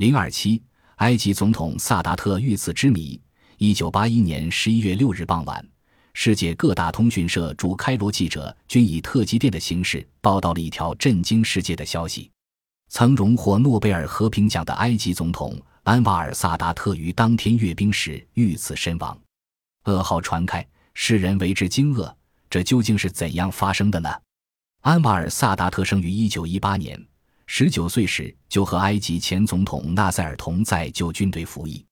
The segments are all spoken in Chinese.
零二七，埃及总统萨达特遇刺之谜。一九八一年十一月六日傍晚，世界各大通讯社驻开罗记者均以特急电的形式报道了一条震惊世界的消息：曾荣获诺贝尔和平奖的埃及总统安瓦尔·萨达特于当天阅兵时遇刺身亡。噩耗传开，世人为之惊愕。这究竟是怎样发生的呢？安瓦尔·萨达特生于一九一八年，十九岁时就和埃及前总统纳赛尔同在旧军队服役。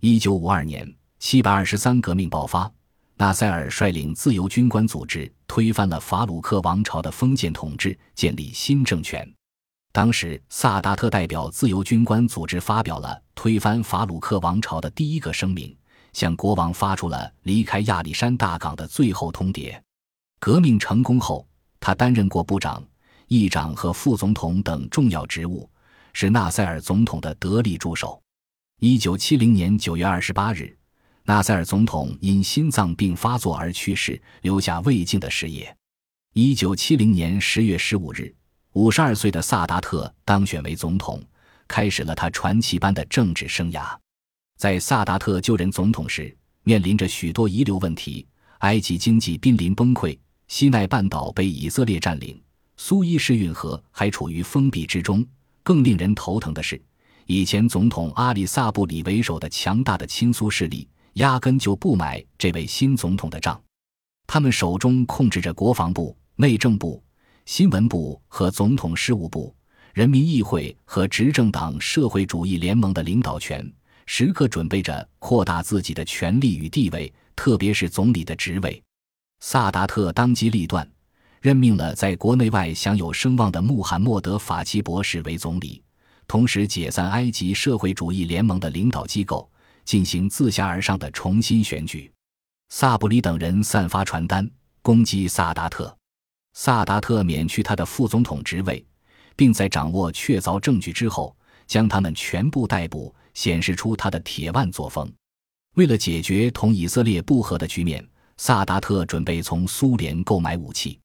一九五二年。七百二十三革命爆发，纳赛尔率领自由军官组织推翻了法鲁克王朝的封建统治，建立新政权。当时，萨达特代表自由军官组织发表了推翻法鲁克王朝的第一个声明，向国王发出了离开亚历山大港的最后通牒。革命成功后，他担任过部长、议长和副总统等重要职务，是纳赛尔总统的得力助手。一九七零年九月二十八日。纳赛尔总统因心脏病发作而去世，留下未尽的事业。一九七零年十月十五日，五十二岁的萨达特当选为总统，开始了他传奇般的政治生涯。在萨达特就任总统时，面临着许多遗留问题：埃及经济濒临崩溃，西奈半岛被以色列占领，苏伊士运河还处于封闭之中。更令人头疼的是，以前总统阿里萨布里为首的强大的亲苏势力。压根就不买这位新总统的账，他们手中控制着国防部、内政部、新闻部和总统事务部、人民议会和执政党社会主义联盟的领导权，时刻准备着扩大自己的权力与地位，特别是总理的职位。萨达特当机立断，任命了在国内外享有声望的穆罕默德·法奇博士为总理，同时解散埃及社会主义联盟的领导机构。进行自下而上的重新选举，萨布里等人散发传单攻击萨达特，萨达特免去他的副总统职位，并在掌握确凿证据之后将他们全部逮捕，显示出他的铁腕作风。为了解决同以色列不和的局面，萨达特准备从苏联购买武器，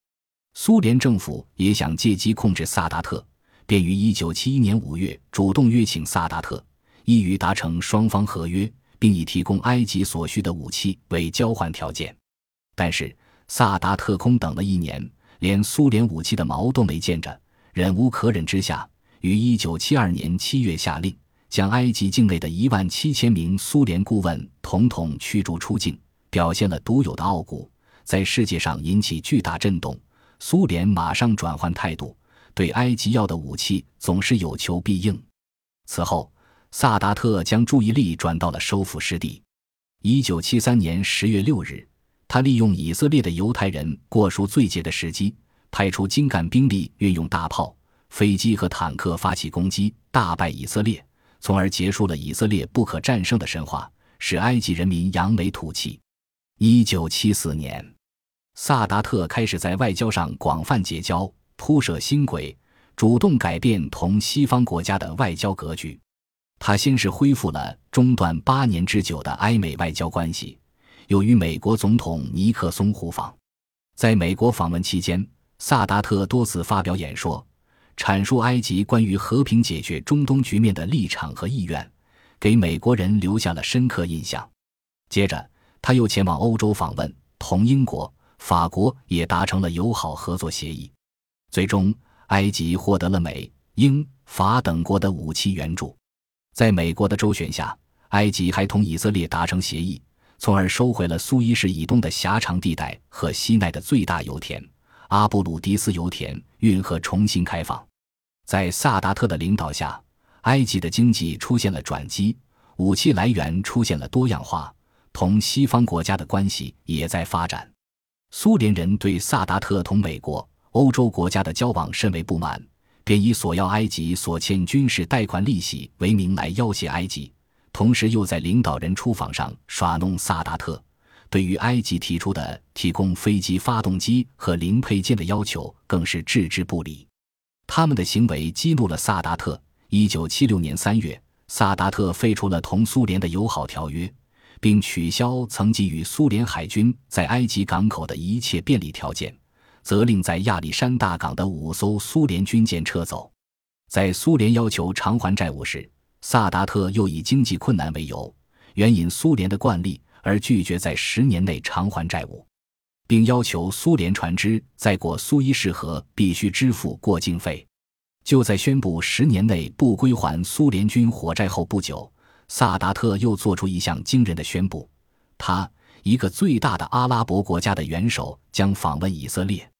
苏联政府也想借机控制萨达特，便于1971年5月主动约请萨达特。意欲达成双方合约，并以提供埃及所需的武器为交换条件，但是萨达特空等了一年，连苏联武器的毛都没见着，忍无可忍之下，于一九七二年七月下令将埃及境内的一万七千名苏联顾问统统驱逐出境，表现了独有的傲骨，在世界上引起巨大震动。苏联马上转换态度，对埃及要的武器总是有求必应。此后。萨达特将注意力转到了收复失地。一九七三年十月六日，他利用以色列的犹太人过赎罪节的时机，派出精干兵力，运用大炮、飞机和坦克发起攻击，大败以色列，从而结束了以色列不可战胜的神话，使埃及人民扬眉吐气。一九七四年，萨达特开始在外交上广泛结交，铺设新轨，主动改变同西方国家的外交格局。他先是恢复了中断八年之久的埃美外交关系，又与美国总统尼克松互访。在美国访问期间，萨达特多次发表演说，阐述埃及关于和平解决中东局面的立场和意愿，给美国人留下了深刻印象。接着，他又前往欧洲访问，同英国、法国也达成了友好合作协议。最终，埃及获得了美、英、法等国的武器援助。在美国的周旋下，埃及还同以色列达成协议，从而收回了苏伊士以东的狭长地带和西奈的最大油田阿布鲁迪斯油田运河重新开放。在萨达特的领导下，埃及的经济出现了转机，武器来源出现了多样化，同西方国家的关系也在发展。苏联人对萨达特同美国、欧洲国家的交往甚为不满。便以索要埃及所欠军事贷款利息为名来要挟埃及，同时又在领导人出访上耍弄萨达特。对于埃及提出的提供飞机发动机和零配件的要求，更是置之不理。他们的行为激怒了萨达特。一九七六年三月，萨达特废除了同苏联的友好条约，并取消曾给予苏联海军在埃及港口的一切便利条件。责令在亚历山大港的五艘苏联军舰撤走。在苏联要求偿还债务时，萨达特又以经济困难为由，援引苏联的惯例而拒绝在十年内偿还债务，并要求苏联船只在过苏伊士河必须支付过境费。就在宣布十年内不归还苏联军火债后不久，萨达特又做出一项惊人的宣布：他一个最大的阿拉伯国家的元首将访问以色列。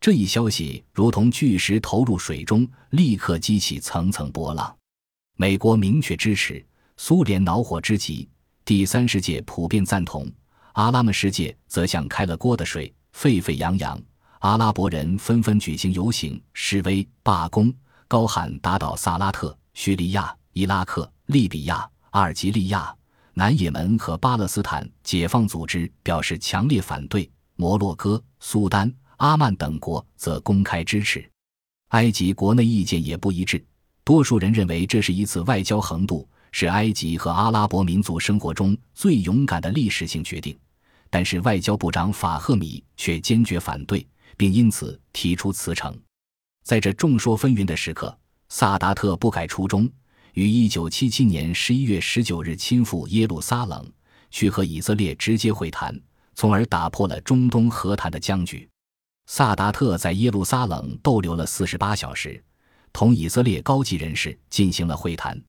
这一消息如同巨石投入水中，立刻激起层层波浪。美国明确支持，苏联恼火之极，第三世界普遍赞同，阿拉伯世界则像开了锅的水，沸沸扬扬。阿拉伯人纷纷举行游行、示威、罢工。高喊打倒萨拉特！叙利亚、伊拉克、利比亚、阿尔及利亚、南也门和巴勒斯坦解放组织表示强烈反对，摩洛哥、苏丹、阿曼等国则公开支持。埃及国内意见也不一致，多数人认为这是一次外交横渡，是埃及和阿拉伯民族生活中最勇敢的历史性决定。但是外交部长法赫米却坚决反对，并因此提出辞呈。在这众说纷纭的时刻，萨达特不改初衷，于1977年11月19日亲赴耶路撒冷，去和以色列直接会谈，从而打破了中东和谈的僵局。萨达特在耶路撒冷逗留了48小时，同以色列高级人士进行了会谈，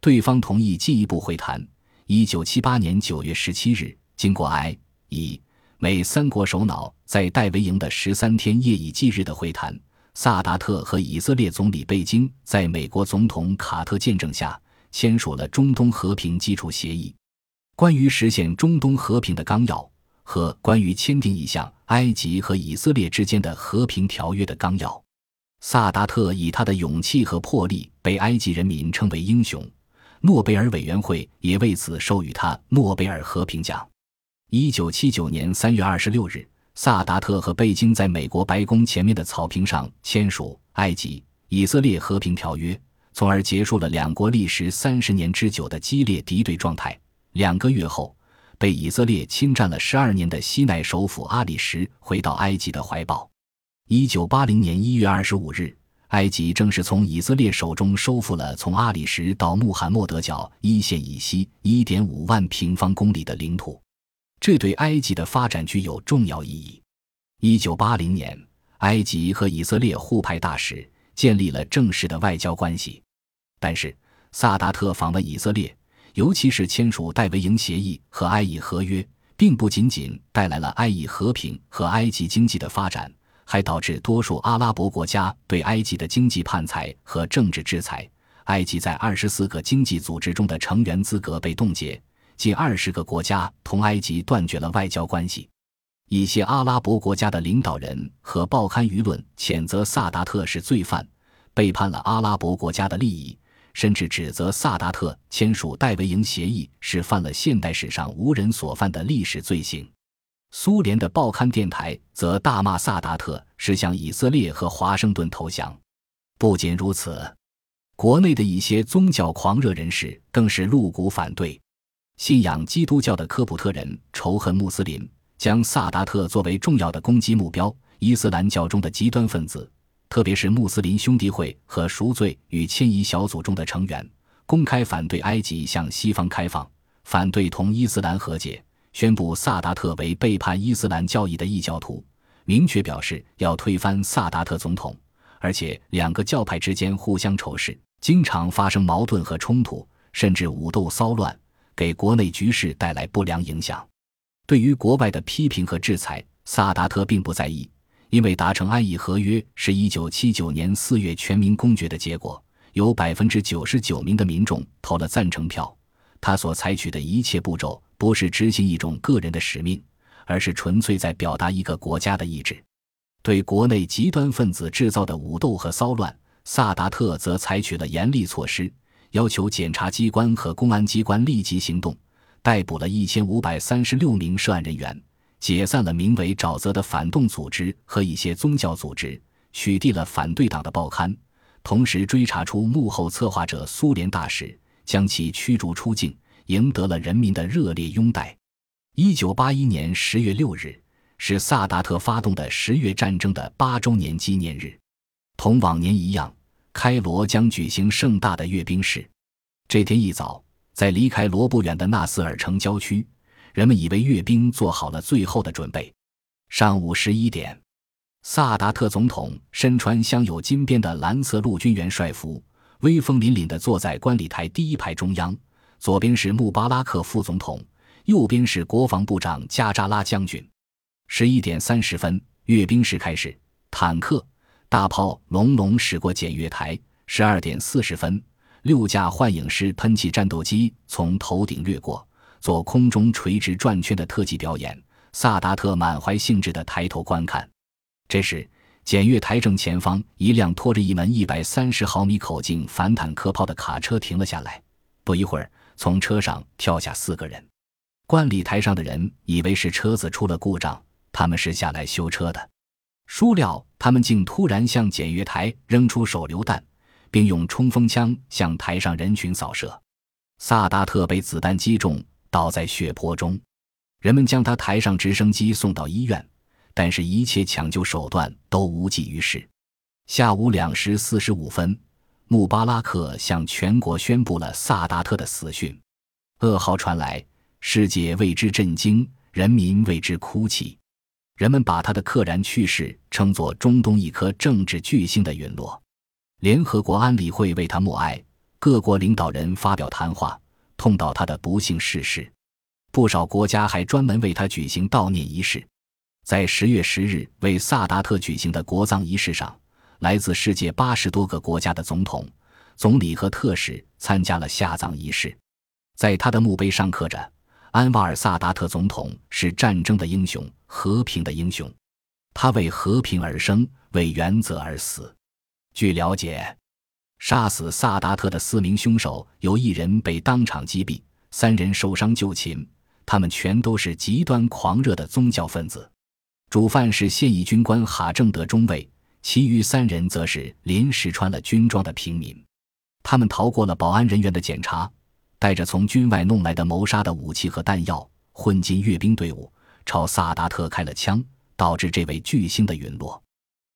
对方同意进一步会谈。1978年9月17日，经过埃、以、美三国首脑在戴维营的十三天夜以继日的会谈。萨达特和以色列总理贝京在美国总统卡特见证下签署了中东和平基础协议、关于实现中东和平的纲要和关于签订一项埃及和以色列之间的和平条约的纲要。萨达特以他的勇气和魄力被埃及人民称为英雄，诺贝尔委员会也为此授予他诺贝尔和平奖。一九七九年三月二十六日。萨达特和贝京在美国白宫前面的草坪上签署埃及以色列和平条约，从而结束了两国历时三十年之久的激烈敌对状态。两个月后，被以色列侵占了十二年的西奈首府阿里什回到埃及的怀抱。一九八零年一月二十五日，埃及正式从以色列手中收复了从阿里什到穆罕默德角一线以西一点五万平方公里的领土。这对埃及的发展具有重要意义。一九八零年，埃及和以色列互派大使，建立了正式的外交关系。但是，萨达特访问以色列，尤其是签署戴维营协议和埃以合约，并不仅仅带来了埃以和平和埃及经济的发展，还导致多数阿拉伯国家对埃及的经济判裁和政治制裁。埃及在二十四个经济组织中的成员资格被冻结。近二十个国家同埃及断绝了外交关系，一些阿拉伯国家的领导人和报刊舆论谴责萨达特是罪犯，背叛了阿拉伯国家的利益，甚至指责萨达特签署戴维营协议是犯了现代史上无人所犯的历史罪行。苏联的报刊电台则大骂萨达特是向以色列和华盛顿投降。不仅如此，国内的一些宗教狂热人士更是露骨反对。信仰基督教的科普特人仇恨穆斯林，将萨达特作为重要的攻击目标。伊斯兰教中的极端分子，特别是穆斯林兄弟会和赎罪与迁移小组中的成员，公开反对埃及向西方开放，反对同伊斯兰和解，宣布萨达特为背叛伊斯兰教义的异教徒，明确表示要推翻萨达特总统。而且，两个教派之间互相仇视，经常发生矛盾和冲突，甚至武斗骚乱。给国内局势带来不良影响。对于国外的批评和制裁，萨达特并不在意，因为达成安以合约是一九七九年四月全民公决的结果，有百分之九十九名的民众投了赞成票。他所采取的一切步骤不是执行一种个人的使命，而是纯粹在表达一个国家的意志。对国内极端分子制造的武斗和骚乱，萨达特则采取了严厉措施。要求检察机关和公安机关立即行动，逮捕了一千五百三十六名涉案人员，解散了名为“沼泽”的反动组织和一些宗教组织，取缔了反对党的报刊，同时追查出幕后策划者苏联大使，将其驱逐出境，赢得了人民的热烈拥戴。一九八一年十月六日是萨达特发动的十月战争的八周年纪念日，同往年一样。开罗将举行盛大的阅兵式。这天一早，在离开罗不远的纳斯尔城郊区，人们以为阅兵做好了最后的准备。上午十一点，萨达特总统身穿镶有金边的蓝色陆军元帅服，威风凛凛地坐在观礼台第一排中央，左边是穆巴拉克副总统，右边是国防部长加扎拉将军。十一点三十分，阅兵式开始，坦克、大炮隆隆驶过检阅台。十二点四十分，六架幻影式喷气战斗机从头顶掠过，做空中垂直转圈的特技表演。萨达特满怀兴致地抬头观看。这时，检阅台正前方，一辆拖着一门一百三十毫米口径反坦克炮的卡车停了下来。不一会儿，从车上跳下四个人。观礼台上的人以为是车子出了故障，他们是下来修车的。孰料，他们竟突然向检阅台扔出手榴弹。并用冲锋枪向台上人群扫射，萨达特被子弹击中，倒在血泊中。人们将他抬上直升机送到医院，但是一切抢救手段都无济于事。下午两时四十五分，穆巴拉克向全国宣布了萨达特的死讯。噩耗传来，世界为之震惊，人民为之哭泣。人们把他的溘然去世称作中东一颗政治巨星的陨落。联合国安理会为他默哀，各国领导人发表谈话，痛悼他的不幸逝世。不少国家还专门为他举行悼念仪式。在十月十日为萨达特举行的国葬仪式上，来自世界八十多个国家的总统、总理和特使参加了下葬仪式。在他的墓碑上刻着：“安瓦尔·萨达特总统是战争的英雄，和平的英雄。他为和平而生，为原则而死。”据了解，杀死萨达特的四名凶手有一人被当场击毙，三人受伤就擒。他们全都是极端狂热的宗教分子。主犯是现役军官哈正德中尉，其余三人则是临时穿了军装的平民。他们逃过了保安人员的检查，带着从军外弄来的谋杀的武器和弹药，混进阅兵队伍，朝萨达特开了枪，导致这位巨星的陨落。